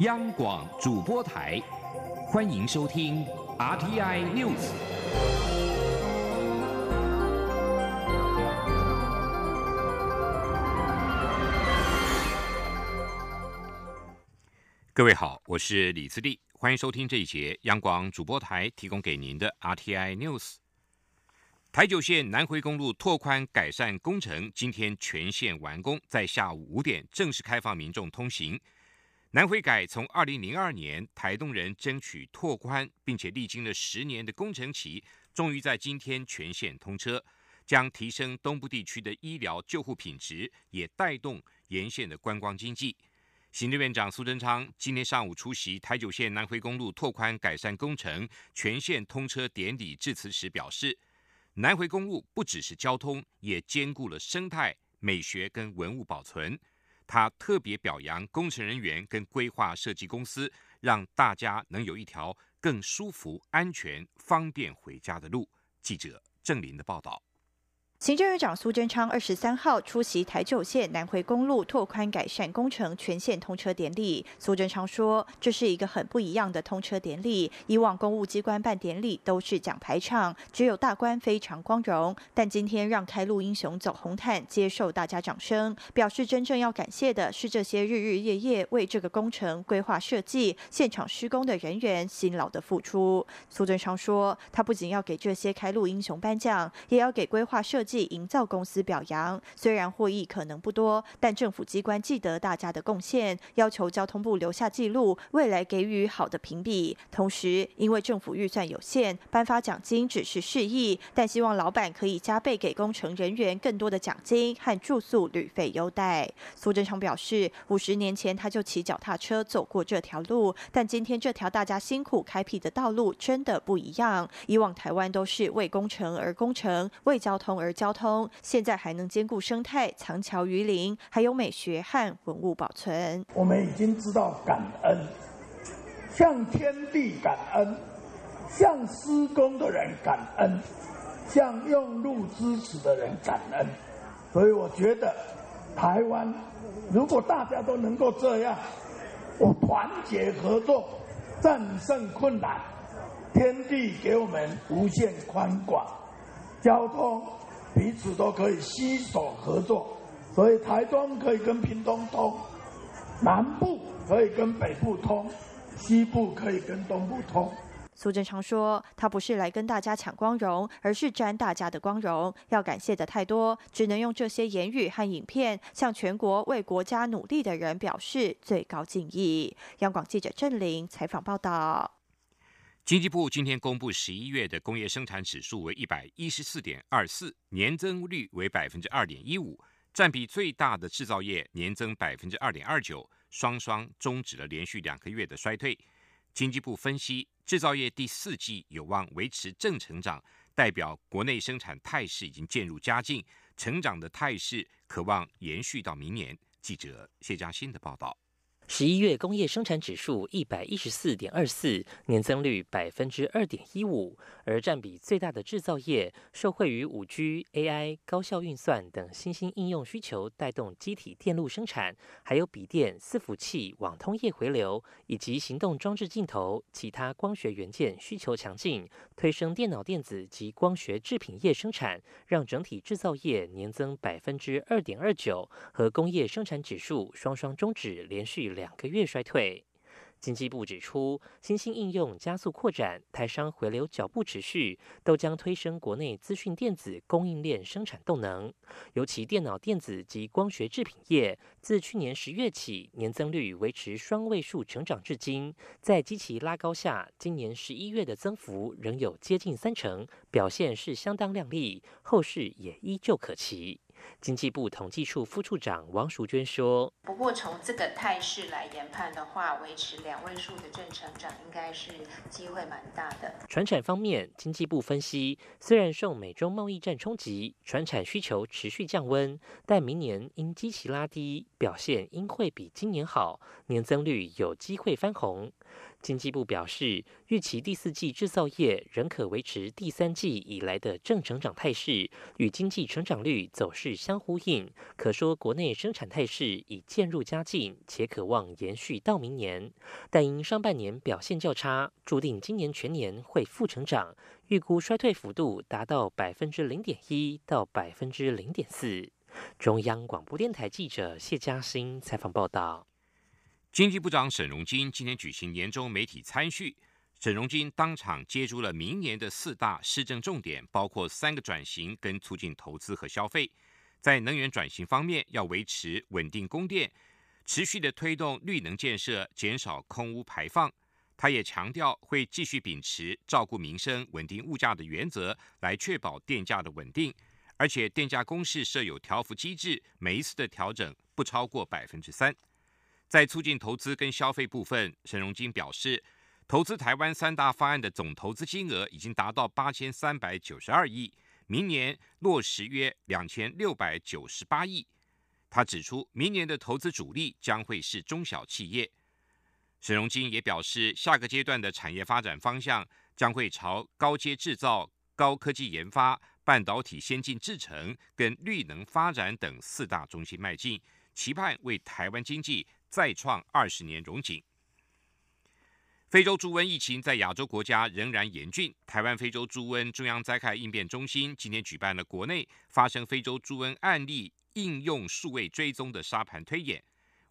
央广主播台，欢迎收听 RTI News。各位好，我是李自立，欢迎收听这一节央广主播台提供给您的 RTI News。台九线南回公路拓宽改善工程今天全线完工，在下午五点正式开放民众通行。南回改从二零零二年台东人争取拓宽，并且历经了十年的工程期，终于在今天全线通车，将提升东部地区的医疗救护品质，也带动沿线的观光经济。行政院长苏贞昌今天上午出席台九线南回公路拓宽改善工程全线通车典礼致辞时表示。南回公路不只是交通，也兼顾了生态、美学跟文物保存。他特别表扬工程人员跟规划设计公司，让大家能有一条更舒服、安全、方便回家的路。记者郑林的报道。行政院长苏贞昌二十三号出席台九线南回公路拓宽改善工程全线通车典礼。苏贞昌说：“这是一个很不一样的通车典礼。以往公务机关办典礼都是讲排场，只有大官非常光荣。但今天让开路英雄走红毯，接受大家掌声，表示真正要感谢的是这些日日夜夜为这个工程规划设计、现场施工的人员辛劳的付出。”苏贞昌说：“他不仅要给这些开路英雄颁奖，也要给规划设计。”即营造公司表扬，虽然获益可能不多，但政府机关记得大家的贡献，要求交通部留下记录，未来给予好的评比。同时，因为政府预算有限，颁发奖金只是示意，但希望老板可以加倍给工程人员更多的奖金和住宿旅费优待。苏贞昌表示，五十年前他就骑脚踏车走过这条路，但今天这条大家辛苦开辟的道路真的不一样。以往台湾都是为工程而工程，为交通而。交通现在还能兼顾生态、藏桥于林，还有美学和文物保存。我们已经知道感恩，向天地感恩，向施工的人感恩，向用路支持的人感恩。所以我觉得，台湾如果大家都能够这样，我团结合作，战胜困难，天地给我们无限宽广，交通。彼此都可以携手合作，所以台中可以跟屏东通，南部可以跟北部通，西部可以跟东部通。苏贞昌说：“他不是来跟大家抢光荣，而是沾大家的光荣。要感谢的太多，只能用这些言语和影片，向全国为国家努力的人表示最高敬意。”央广记者郑玲采访报道。经济部今天公布十一月的工业生产指数为一百一十四点二四，年增率为百分之二点一五，占比最大的制造业年增百分之二点二九，双双终止了连续两个月的衰退。经济部分析，制造业第四季有望维持正成长，代表国内生产态势已经渐入佳境，成长的态势可望延续到明年。记者谢佳欣的报道。十一月工业生产指数一百一十四点二四，年增率百分之二点一五，而占比最大的制造业，受惠于五 G、AI、高效运算等新兴应用需求，带动机体电路生产，还有笔电、伺服器、网通业回流，以及行动装置镜头、其他光学元件需求强劲，推升电脑电子及光学制品业生产，让整体制造业年增百分之二点二九，和工业生产指数双双终止连续两。个月衰退，经济部指出，新兴应用加速扩展，台商回流脚步持续，都将推升国内资讯电子供应链生产动能。尤其电脑电子及光学制品业，自去年十月起年增率维持双位数成长至今，在基期拉高下，今年十一月的增幅仍有接近三成，表现是相当亮丽，后市也依旧可期。经济部统计处副处长王淑娟说：“不过从这个态势来研判的话，维持两位数的正成长应该是机会蛮大的。”船产方面，经济部分析，虽然受美中贸易战冲击，船产需求持续降温，但明年因基期拉低，表现应会比今年好，年增率有机会翻红。经济部表示，预期第四季制造业仍可维持第三季以来的正成长态势，与经济成长率走势相呼应。可说，国内生产态势已渐入佳境，且可望延续到明年。但因上半年表现较差，注定今年全年会负成长，预估衰退幅度达到百分之零点一到百分之零点四。中央广播电台记者谢嘉欣采访报道。经济部长沈荣金今天举行年终媒体参叙，沈荣金当场接出了明年的四大施政重点，包括三个转型跟促进投资和消费。在能源转型方面，要维持稳定供电，持续的推动绿能建设，减少空污排放。他也强调会继续秉持照顾民生、稳定物价的原则，来确保电价的稳定。而且电价公式设有调幅机制，每一次的调整不超过百分之三。在促进投资跟消费部分，沈荣金表示，投资台湾三大方案的总投资金额已经达到八千三百九十二亿，明年落实约两千六百九十八亿。他指出，明年的投资主力将会是中小企业。沈荣金也表示，下个阶段的产业发展方向将会朝高阶制造、高科技研发、半导体先进制程跟绿能发展等四大中心迈进，期盼为台湾经济。再创二十年荣景。非洲猪瘟疫情在亚洲国家仍然严峻。台湾非洲猪瘟中央灾害应变中心今天举办了国内发生非洲猪瘟案例应用数位追踪的沙盘推演。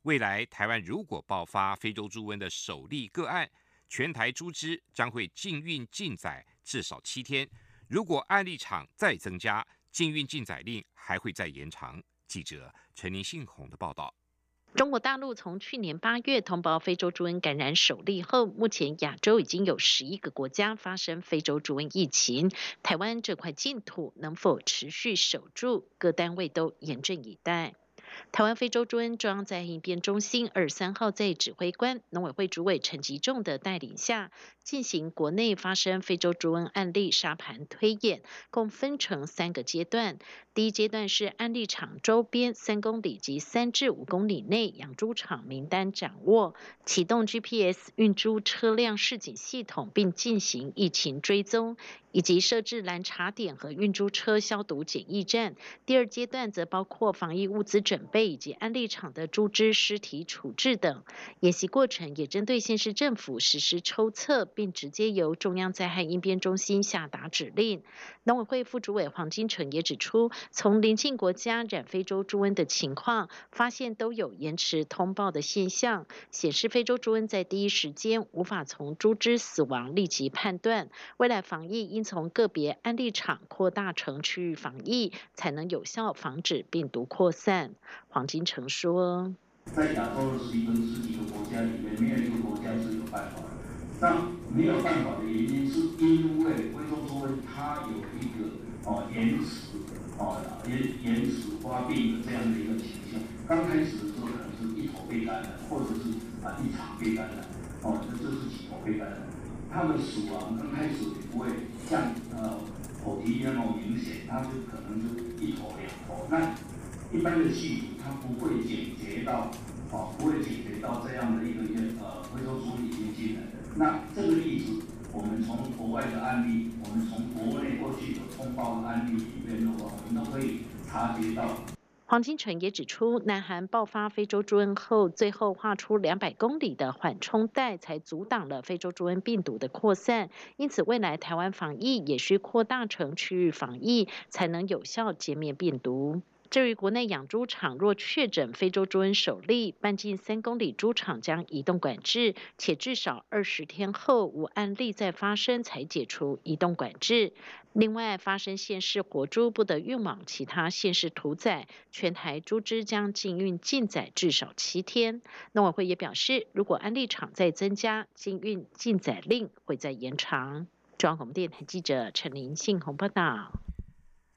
未来台湾如果爆发非洲猪瘟的首例个案，全台猪只将会禁运禁宰至少七天。如果案例场再增加，禁运禁宰令还会再延长。记者陈林信宏的报道。中国大陆从去年八月通报非洲猪瘟感染首例后，目前亚洲已经有十一个国家发生非洲猪瘟疫情。台湾这块净土能否持续守住，各单位都严阵以待。台湾非洲猪瘟中央灾应变中心二十三号在指挥官、农委会主委陈吉仲的带领下，进行国内发生非洲猪瘟案例沙盘推演，共分成三个阶段。第一阶段是案例场周边三公里及三至五公里内养猪场名单掌握，启动 GPS 运猪车辆示警系统，并进行疫情追踪。以及设置拦查点和运猪车消毒检疫站。第二阶段则包括防疫物资准备以及安利场的猪只尸体处置等。演习过程也针对县市政府实施抽测，并直接由中央灾害应变中心下达指令。农委会副主委黄金城也指出，从邻近国家染非洲猪瘟的情况，发现都有延迟通报的现象，显示非洲猪瘟在第一时间无法从猪只死亡立即判断。未来防疫应从个别案例场扩大成区域防疫，才能有效防止病毒扩散。黄金城说：“在亚洲的十一跟十几个国家里面，没有一个国家是有办法的。那没有办法的原因，是因为非洲猪瘟它有一个哦延迟哦延延迟发病的这样的一个倾向。刚开始的时候可能是一头被感染，或者是啊一场被感染，哦这这是几头被感染。”他们死亡刚开始也不会像呃口蹄那么明显，它就可能就一头两头。那一般的细菌它不会解决到，哦不会解决到这样的一个呃非洲猪已经进来的。那这个例子，我们从国外的案例，我们从国内过去有通报的案例里面的话，我们都可以察觉到。黄金城也指出，南韩爆发非洲猪瘟后，最后画出两百公里的缓冲带，才阻挡了非洲猪瘟病毒的扩散。因此，未来台湾防疫也需扩大成区域防疫，才能有效歼灭病毒。至于国内养猪场若确诊非洲猪瘟首例，半径三公里猪场将移动管制，且至少二十天后无案例再发生才解除移动管制。另外，发生县市活猪不得运往其他县市屠宰，全台猪只将禁运禁宰至少七天。农委会也表示，如果案例场再增加，禁运禁宰令会再延长。中央广播电台记者陈林信鸿报道。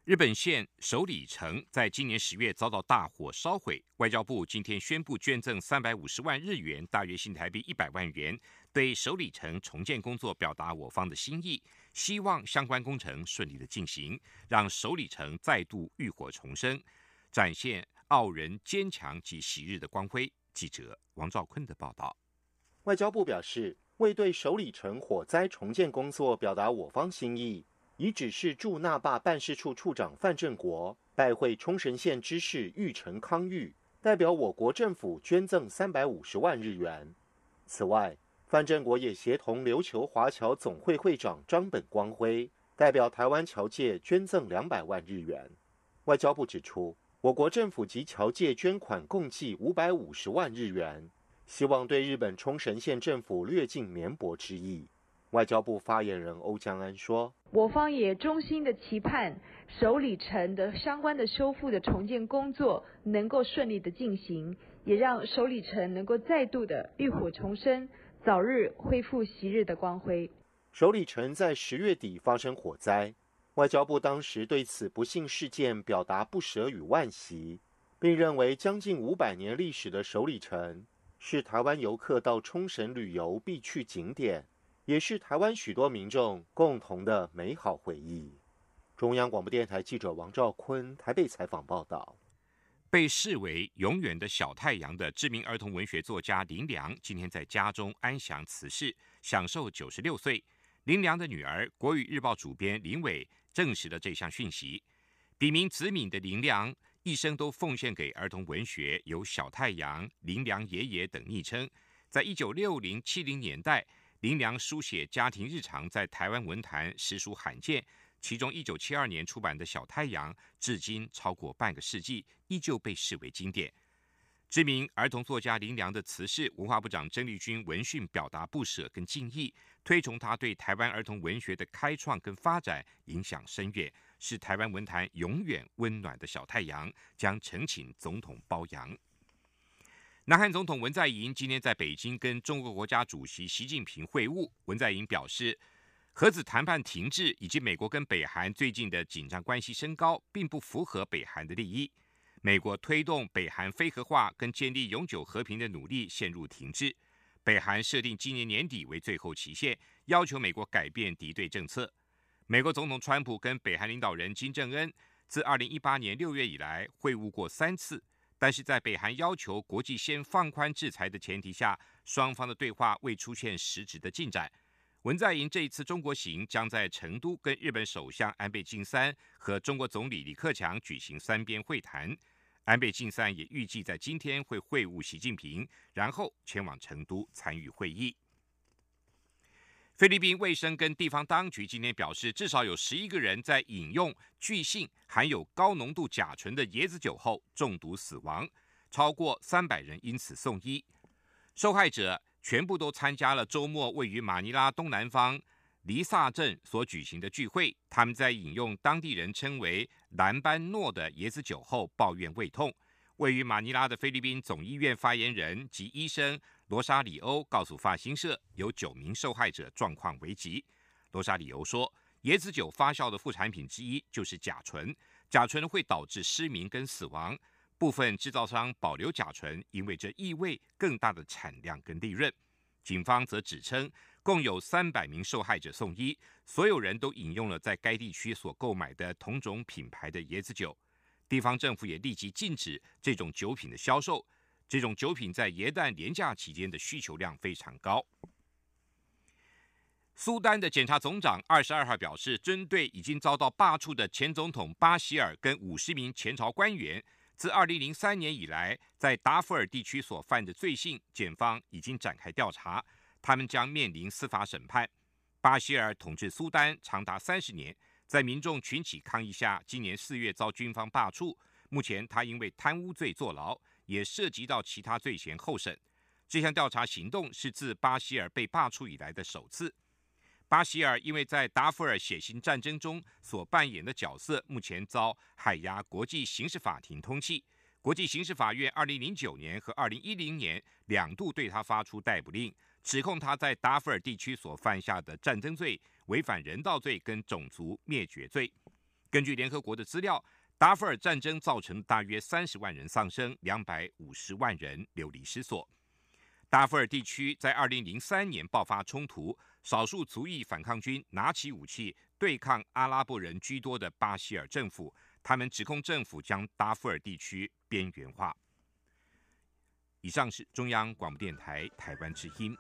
日本县首里城在今年十月遭到大火烧毁，外交部今天宣布捐赠三百五十万日元，大约新台币一百万元，对首里城重建工作表达我方的心意，希望相关工程顺利的进行，让首里城再度浴火重生，展现傲人坚强及昔日的光辉。记者王兆坤的报道。外交部表示。为对首里城火灾重建工作表达我方心意，已指示驻那霸办事处处长范振国拜会冲绳县知事玉城康裕，代表我国政府捐赠三百五十万日元。此外，范振国也协同琉球华侨总会会长张本光辉，代表台湾侨界捐赠两百万日元。外交部指出，我国政府及侨界捐款共计五百五十万日元。希望对日本冲绳县政府略尽绵薄之意。外交部发言人欧江安说：“我方也衷心的期盼首里城的相关的修复的重建工作能够顺利的进行，也让首里城能够再度的浴火重生，早日恢复昔日的光辉。”首里城在十月底发生火灾，外交部当时对此不幸事件表达不舍与惋惜，并认为将近五百年历史的首里城。是台湾游客到冲绳旅游必去景点，也是台湾许多民众共同的美好回忆。中央广播电台记者王兆坤台北采访报道。被视为永远的小太阳的知名儿童文学作家林良，今天在家中安详辞世，享受九十六岁。林良的女儿国语日报主编林伟证实了这项讯息。笔名子敏的林良。一生都奉献给儿童文学，有“小太阳”、“林良爷爷”等昵称。在一九六零、七零年代，林良书写家庭日常，在台湾文坛实属罕见。其中，一九七二年出版的《小太阳》，至今超过半个世纪，依旧被视为经典。知名儿童作家林良的辞世，文化部长郑丽君闻讯表达不舍跟敬意，推崇他对台湾儿童文学的开创跟发展影响深远。是台湾文坛永远温暖的小太阳，将呈请总统褒扬。南韩总统文在寅今天在北京跟中国国家主席习近平会晤。文在寅表示，核子谈判停滞以及美国跟北韩最近的紧张关系升高，并不符合北韩的利益。美国推动北韩非核化跟建立永久和平的努力陷入停滞。北韩设定今年年底为最后期限，要求美国改变敌对政策。美国总统川普跟北韩领导人金正恩自二零一八年六月以来会晤过三次，但是在北韩要求国际先放宽制裁的前提下，双方的对话未出现实质的进展。文在寅这一次中国行将在成都跟日本首相安倍晋三和中国总理李克强举行三边会谈，安倍晋三也预计在今天会会晤习近平，然后前往成都参与会议。菲律宾卫生跟地方当局今天表示，至少有十一个人在饮用巨性含有高浓度甲醇的椰子酒后中毒死亡，超过三百人因此送医。受害者全部都参加了周末位于马尼拉东南方黎萨镇所举行的聚会。他们在饮用当地人称为蓝班诺的椰子酒后抱怨胃痛。位于马尼拉的菲律宾总医院发言人及医生。罗莎里欧告诉发新社，有九名受害者状况危急。罗莎里欧说，椰子酒发酵的副产品之一就是甲醇，甲醇会导致失明跟死亡。部分制造商保留甲醇，因为这意味更大的产量跟利润。警方则指称，共有三百名受害者送医，所有人都饮用了在该地区所购买的同种品牌的椰子酒。地方政府也立即禁止这种酒品的销售。这种酒品在耶诞廉价期间的需求量非常高。苏丹的检察总长二十二号表示，针对已经遭到罢黜的前总统巴希尔跟五十名前朝官员，自二零零三年以来在达富尔地区所犯的罪行，检方已经展开调查，他们将面临司法审判。巴希尔统治苏丹长达三十年，在民众群起抗议下，今年四月遭军方罢黜。目前他因为贪污罪坐牢。也涉及到其他罪嫌候审。这项调查行动是自巴希尔被罢黜以来的首次。巴希尔因为在达富尔血腥战争中所扮演的角色，目前遭海牙国际刑事法庭通缉。国际刑事法院二零零九年和二零一零年两度对他发出逮捕令，指控他在达富尔地区所犯下的战争罪、违反人道罪跟种族灭绝罪。根据联合国的资料。达富尔战争造成大约三十万人丧生，两百五十万人流离失所。达富尔地区在二零零三年爆发冲突，少数族裔反抗军拿起武器对抗阿拉伯人居多的巴希尔政府，他们指控政府将达富尔地区边缘化。以上是中央广播电台台湾之音。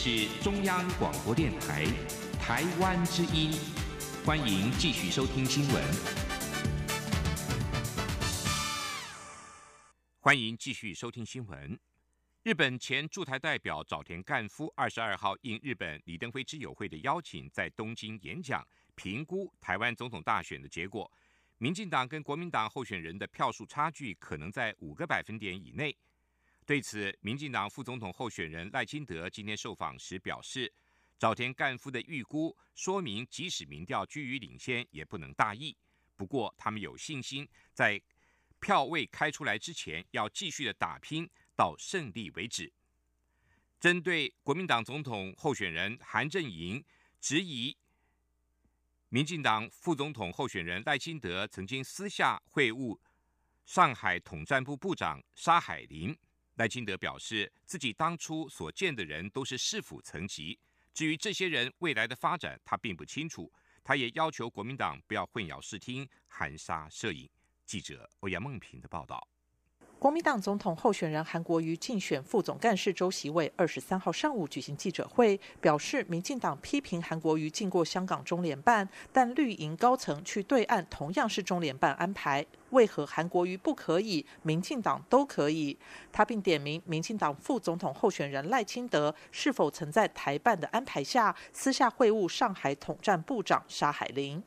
是中央广播电台台湾之音，欢迎继续收听新闻。欢迎继续收听新闻。日本前驻台代表早田干夫二十二号应日本李登辉之友会的邀请，在东京演讲，评估台湾总统大选的结果。民进党跟国民党候选人的票数差距可能在五个百分点以内。对此，民进党副总统候选人赖清德今天受访时表示，早田干夫的预估说明，即使民调居于领先，也不能大意。不过，他们有信心，在票位开出来之前，要继续的打拼到胜利为止。针对国民党总统候选人韩正营质疑，民进党副总统候选人赖清德曾经私下会晤上海统战部部长沙海林。赖清德表示，自己当初所见的人都是市府层级，至于这些人未来的发展，他并不清楚。他也要求国民党不要混淆视听、含沙射影。记者欧阳梦平的报道。国民党总统候选人韩国瑜竞选副总干事周席伟二十三号上午举行记者会，表示民进党批评韩国瑜进过香港中联办，但绿营高层去对岸同样是中联办安排，为何韩国瑜不可以，民进党都可以？他并点名民进党副总统候选人赖清德是否曾在台办的安排下私下会晤上海统战部长沙海林。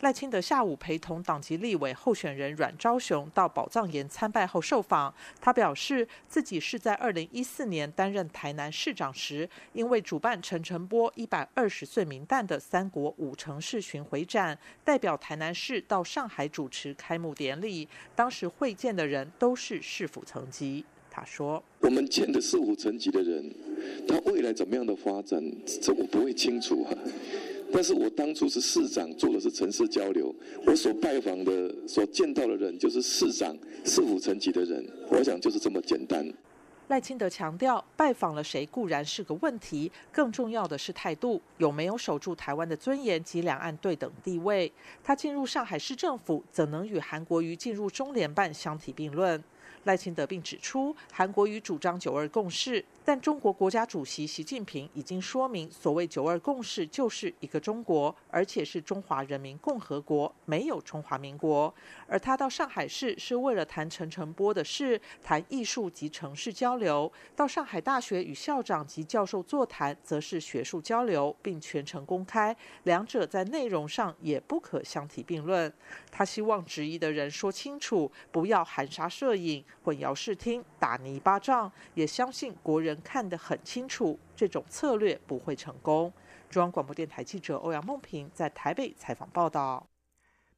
赖清德下午陪同党籍立委候选人阮昭雄到宝藏岩参拜后受访，他表示自己是在二零一四年担任台南市长时，因为主办陈澄波一百二十岁名旦的三国五城市巡回展，代表台南市到上海主持开幕典礼，当时会见的人都是市府层级。他说：“我们见的市府层级的人，他未来怎么样的发展，这我不会清楚啊。”但是我当初是市长，做的是城市交流，我所拜访的、所见到的人就是市长、市府层级的人，我想就是这么简单。赖清德强调，拜访了谁固然是个问题，更重要的是态度，有没有守住台湾的尊严及两岸对等地位。他进入上海市政府，怎能与韩国瑜进入中联办相提并论？赖清德并指出，韩国瑜主张九二共识，但中国国家主席习近平已经说明，所谓九二共识就是一个中国，而且是中华人民共和国，没有中华民国。而他到上海市是为了谈陈澄波的事，谈艺术及城市交流；到上海大学与校长及教授座谈，则是学术交流，并全程公开，两者在内容上也不可相提并论。他希望质疑的人说清楚，不要含沙射影。混淆视听、打泥巴仗，也相信国人看得很清楚，这种策略不会成功。中央广播电台记者欧阳梦平在台北采访报道。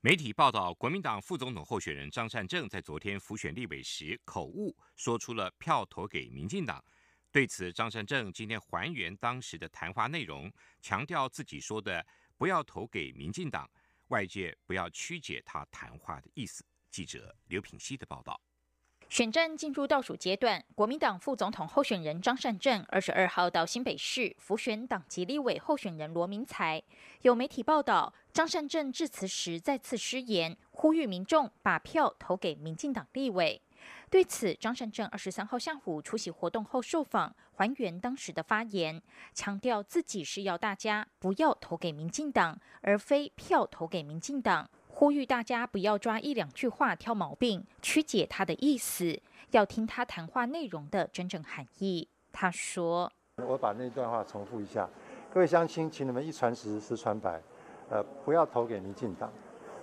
媒体报道，国民党副总统候选人张善政在昨天辅选立委时口误，说出了票投给民进党。对此，张善政今天还原当时的谈话内容，强调自己说的“不要投给民进党”，外界不要曲解他谈话的意思。记者刘品希的报道。选战进入倒数阶段，国民党副总统候选人张善政二十二号到新北市辅选党籍立委候选人罗明才。有媒体报道，张善政致辞时再次失言，呼吁民众把票投给民进党立委。对此，张善政二十三号下午出席活动后受访，还原当时的发言，强调自己是要大家不要投给民进党，而非票投给民进党。呼吁大家不要抓一两句话挑毛病，曲解他的意思，要听他谈话内容的真正含义。他说：“我把那段话重复一下，各位乡亲，请你们一传十，十传百，呃，不要投给民进党。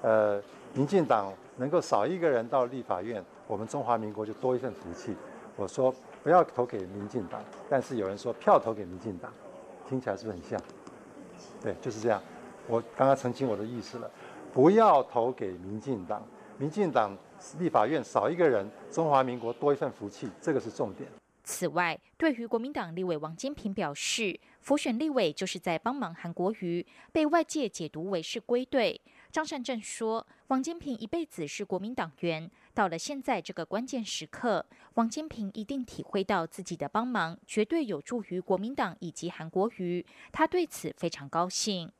呃，民进党能够少一个人到立法院，我们中华民国就多一份福气。我说不要投给民进党，但是有人说票投给民进党，听起来是不是很像？对，就是这样。我刚刚澄清我的意思了。”不要投给民进党，民进党立法院少一个人，中华民国多一份福气，这个是重点。此外，对于国民党立委王金平表示，辅选立委就是在帮忙韩国瑜，被外界解读为是归队。张善政说，王金平一辈子是国民党员，到了现在这个关键时刻，王金平一定体会到自己的帮忙绝对有助于国民党以及韩国瑜，他对此非常高兴。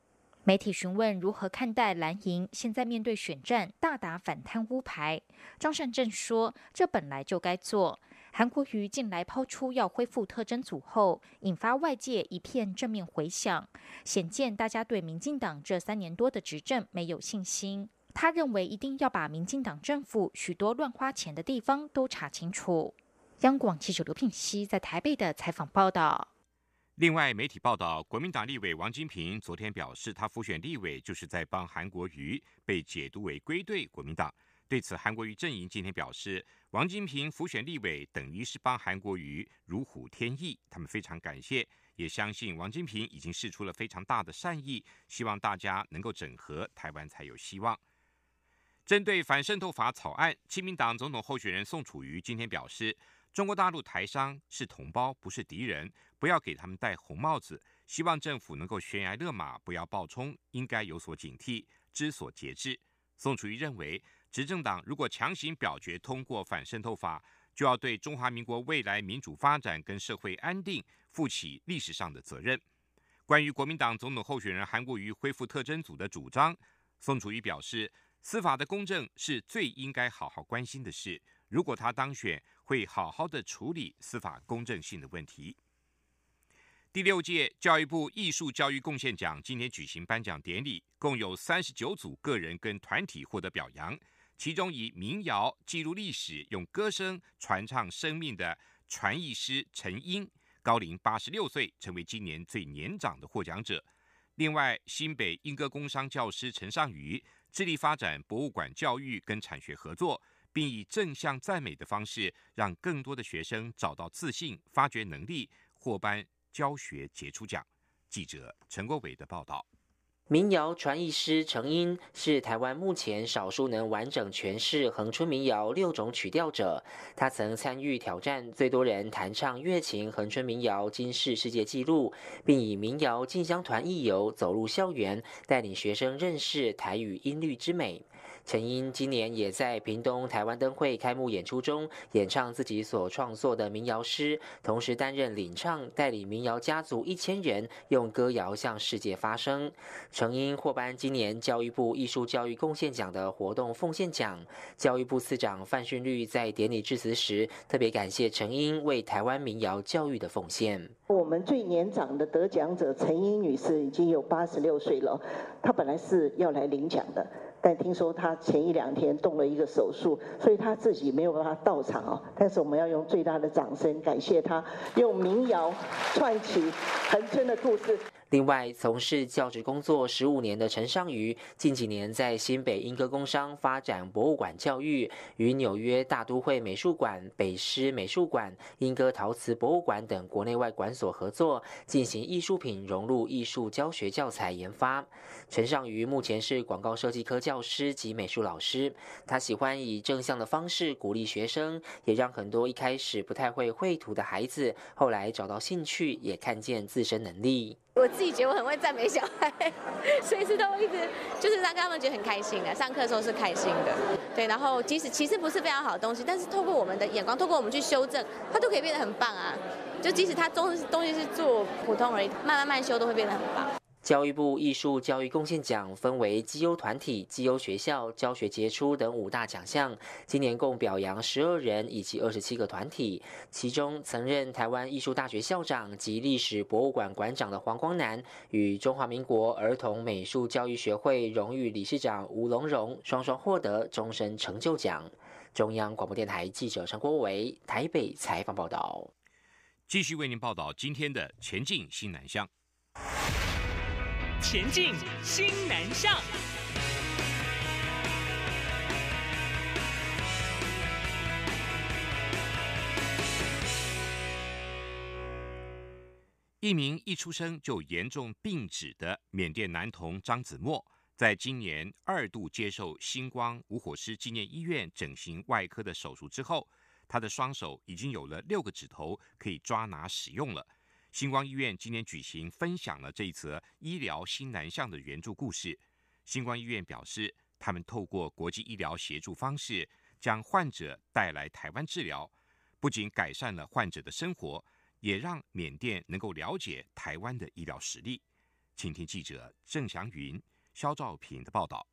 媒体询问如何看待蓝营现在面对选战大打反贪污牌，张善政说：“这本来就该做。韩国瑜近来抛出要恢复特征组后，引发外界一片正面回响，显见大家对民进党这三年多的执政没有信心。他认为一定要把民进党政府许多乱花钱的地方都查清楚。央广记者刘聘熙在台北的采访报道。另外，媒体报道，国民党立委王金平昨天表示，他复选立委就是在帮韩国瑜，被解读为归队国民党。对此，韩国瑜阵营今天表示，王金平复选立委等于是帮韩国瑜如虎添翼，他们非常感谢，也相信王金平已经试出了非常大的善意，希望大家能够整合，台湾才有希望。针对反渗透法草案，亲民党总统候选人宋楚瑜今天表示，中国大陆台商是同胞，不是敌人，不要给他们戴红帽子，希望政府能够悬崖勒马，不要暴冲，应该有所警惕，知所节制。宋楚瑜认为。执政党如果强行表决通过反渗透法，就要对中华民国未来民主发展跟社会安定负起历史上的责任。关于国民党总统候选人韩国瑜恢复特征组的主张，宋楚瑜表示，司法的公正是最应该好好关心的事。如果他当选，会好好的处理司法公正性的问题。第六届教育部艺术教育贡献奖今天举行颁奖典礼，共有三十九组个人跟团体获得表扬。其中以民谣记录历史、用歌声传唱生命的传艺师陈英，高龄八十六岁，成为今年最年长的获奖者。另外，新北英歌工商教师陈尚宇致力发展博物馆教育跟产学合作，并以正向赞美的方式，让更多的学生找到自信、发掘能力，获颁教学杰出奖。记者陈国伟的报道。民谣传艺师程英是台湾目前少数能完整诠释恒春民谣六种曲调者。他曾参与挑战最多人弹唱乐琴恒春民谣金世世界纪录，并以民谣进香团义游走入校园，带领学生认识台语音律之美。陈英今年也在屏东台湾灯会开幕演出中演唱自己所创作的民谣诗，同时担任领唱，带领民谣家族一千人用歌谣向世界发声。陈英获颁今年教育部艺术教育贡献奖的活动奉献奖。教育部次长范训律在典礼致辞时特别感谢陈英为台湾民谣教育的奉献。我们最年长的得奖者陈英女士已经有八十六岁了，她本来是要来领奖的。但听说他前一两天动了一个手术，所以他自己没有办法到场哦。但是我们要用最大的掌声感谢他，用民谣串起恒春的故事。另外，从事教职工作十五年的陈尚瑜，近几年在新北英歌工商发展博物馆教育，与纽约大都会美术馆、北师美术馆、英歌陶瓷博物馆等国内外馆所合作，进行艺术品融入艺术教学教材研发。陈尚瑜目前是广告设计科教师及美术老师，他喜欢以正向的方式鼓励学生，也让很多一开始不太会绘图的孩子，后来找到兴趣，也看见自身能力。我自己觉得我很会赞美小孩，随时都一直就是让他们觉得很开心的。上课的时候是开心的，对。然后即使其实不是非常好的东西，但是透过我们的眼光，透过我们去修正，它都可以变得很棒啊。就即使它东东西是做普通而已，慢慢慢修都会变得很棒。教育部艺术教育贡献奖分为绩优团体、绩优学校、教学杰出等五大奖项。今年共表扬十二人以及二十七个团体。其中，曾任台湾艺术大学校长及历史博物馆馆长的黄光南，与中华民国儿童美术教育学会荣誉理事长吴龙荣双双获得终身成就奖。中央广播电台记者陈国伟台北采访报道。继续为您报道今天的前进新南向。前进新南向一名一出生就严重病指的缅甸男童张子墨，在今年二度接受星光无火师纪念医院整形外科的手术之后，他的双手已经有了六个指头可以抓拿使用了。星光医院今天举行分享了这一则医疗新南向的援助故事。星光医院表示，他们透过国际医疗协助方式，将患者带来台湾治疗，不仅改善了患者的生活，也让缅甸能够了解台湾的医疗实力。请听记者郑祥云、肖兆平的报道。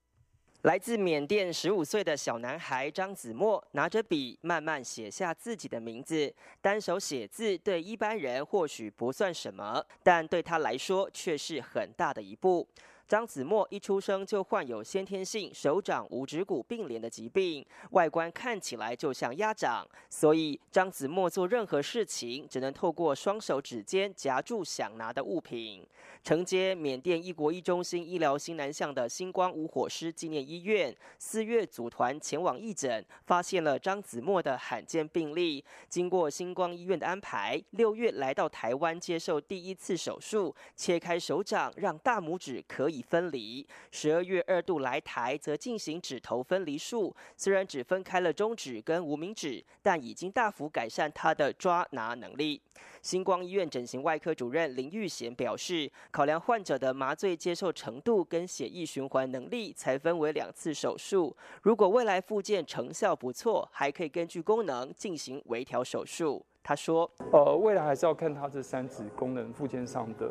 来自缅甸十五岁的小男孩张子墨拿着笔慢慢写下自己的名字。单手写字对一般人或许不算什么，但对他来说却是很大的一步。张子墨一出生就患有先天性手掌五指骨并联的疾病，外观看起来就像鸭掌，所以张子墨做任何事情只能透过双手指尖夹住想拿的物品。承接缅甸一国一中心医疗新南向的星光无火师纪念医院，四月组团前往义诊，发现了张子墨的罕见病例。经过星光医院的安排，六月来到台湾接受第一次手术，切开手掌，让大拇指可以。分离。十二月二度来台，则进行指头分离术。虽然只分开了中指跟无名指，但已经大幅改善他的抓拿能力。星光医院整形外科主任林玉贤表示，考量患者的麻醉接受程度跟血液循环能力，才分为两次手术。如果未来复健成效不错，还可以根据功能进行微调手术。他说：“呃，未来还是要看他这三指功能附件上的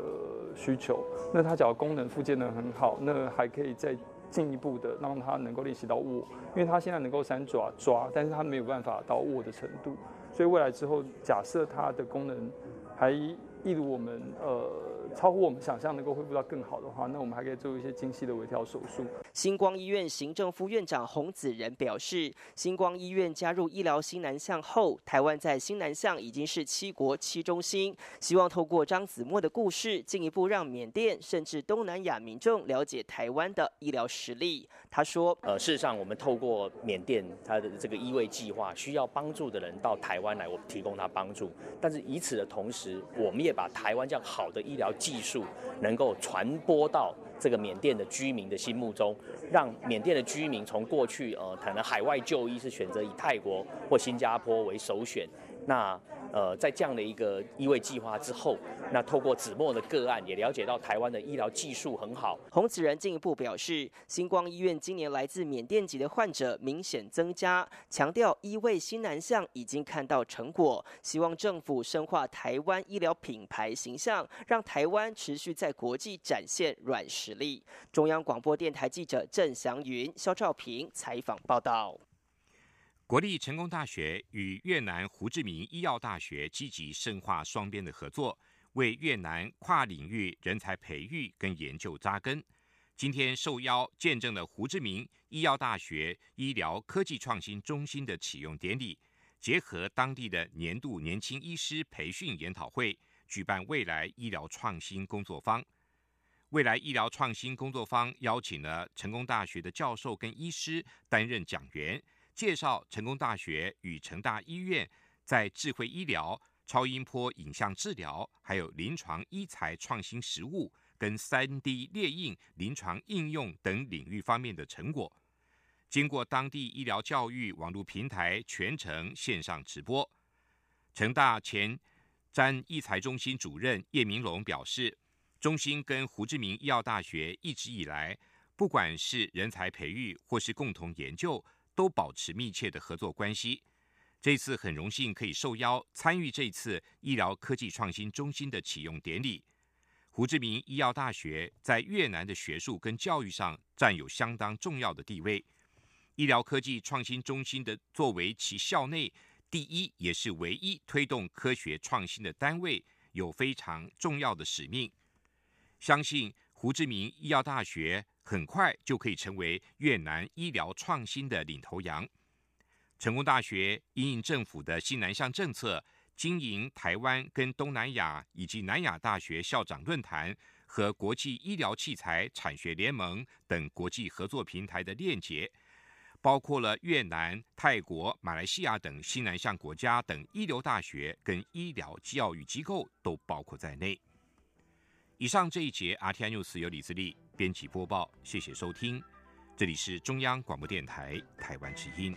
需求。那他只要功能附件的很好，那还可以再进一步的让他能够练习到握，因为他现在能够三爪抓，但是他没有办法到握的程度。所以未来之后，假设他的功能还一如我们呃。”超乎我们想象能够恢复到更好的话，那我们还可以做一些精细的微调手术。星光医院行政副院长洪子仁表示，星光医院加入医疗新南向后，台湾在新南向已经是七国七中心。希望透过张子墨的故事，进一步让缅甸甚至东南亚民众了解台湾的医疗实力。他说：“呃，事实上，我们透过缅甸他的这个医卫计划，需要帮助的人到台湾来，我们提供他帮助。但是以此的同时，我们也把台湾这样好的医疗。”技术能够传播到这个缅甸的居民的心目中，让缅甸的居民从过去呃可能海外就医是选择以泰国或新加坡为首选，那。呃，在这样的一个医卫计划之后，那透过子墨的个案，也了解到台湾的医疗技术很好。洪子仁进一步表示，星光医院今年来自缅甸籍的患者明显增加，强调医卫新南向已经看到成果，希望政府深化台湾医疗品牌形象，让台湾持续在国际展现软实力。中央广播电台记者郑祥云、肖兆平采访报道。国立成功大学与越南胡志明医药大学积极深化双边的合作，为越南跨领域人才培育跟研究扎根。今天受邀见证了胡志明医药大学医疗科技创新中心的启用典礼，结合当地的年度年轻医师培训研讨会，举办未来医疗创新工作坊。未来医疗创新工作坊邀请了成功大学的教授跟医师担任讲员。介绍成功大学与成大医院在智慧医疗、超音波影像治疗，还有临床医材创新实务跟三 D 列印临床应用等领域方面的成果，经过当地医疗教育网络平台全程线上直播。成大前瞻医材中心主任叶明龙表示，中心跟胡志明医药大学一直以来，不管是人才培育或是共同研究。都保持密切的合作关系。这次很荣幸可以受邀参与这次医疗科技创新中心的启用典礼。胡志明医药大学在越南的学术跟教育上占有相当重要的地位。医疗科技创新中心的作为其校内第一也是唯一推动科学创新的单位，有非常重要的使命。相信胡志明医药大学。很快就可以成为越南医疗创新的领头羊。成功大学因应政府的新南向政策，经营台湾跟东南亚以及南亚大学校长论坛和国际医疗器材产学联盟等国际合作平台的链接，包括了越南、泰国、马来西亚等新南向国家等一流大学跟医疗教育机构都包括在内。以上这一节 RTI News 由李自力编辑播报，谢谢收听，这里是中央广播电台台湾之音。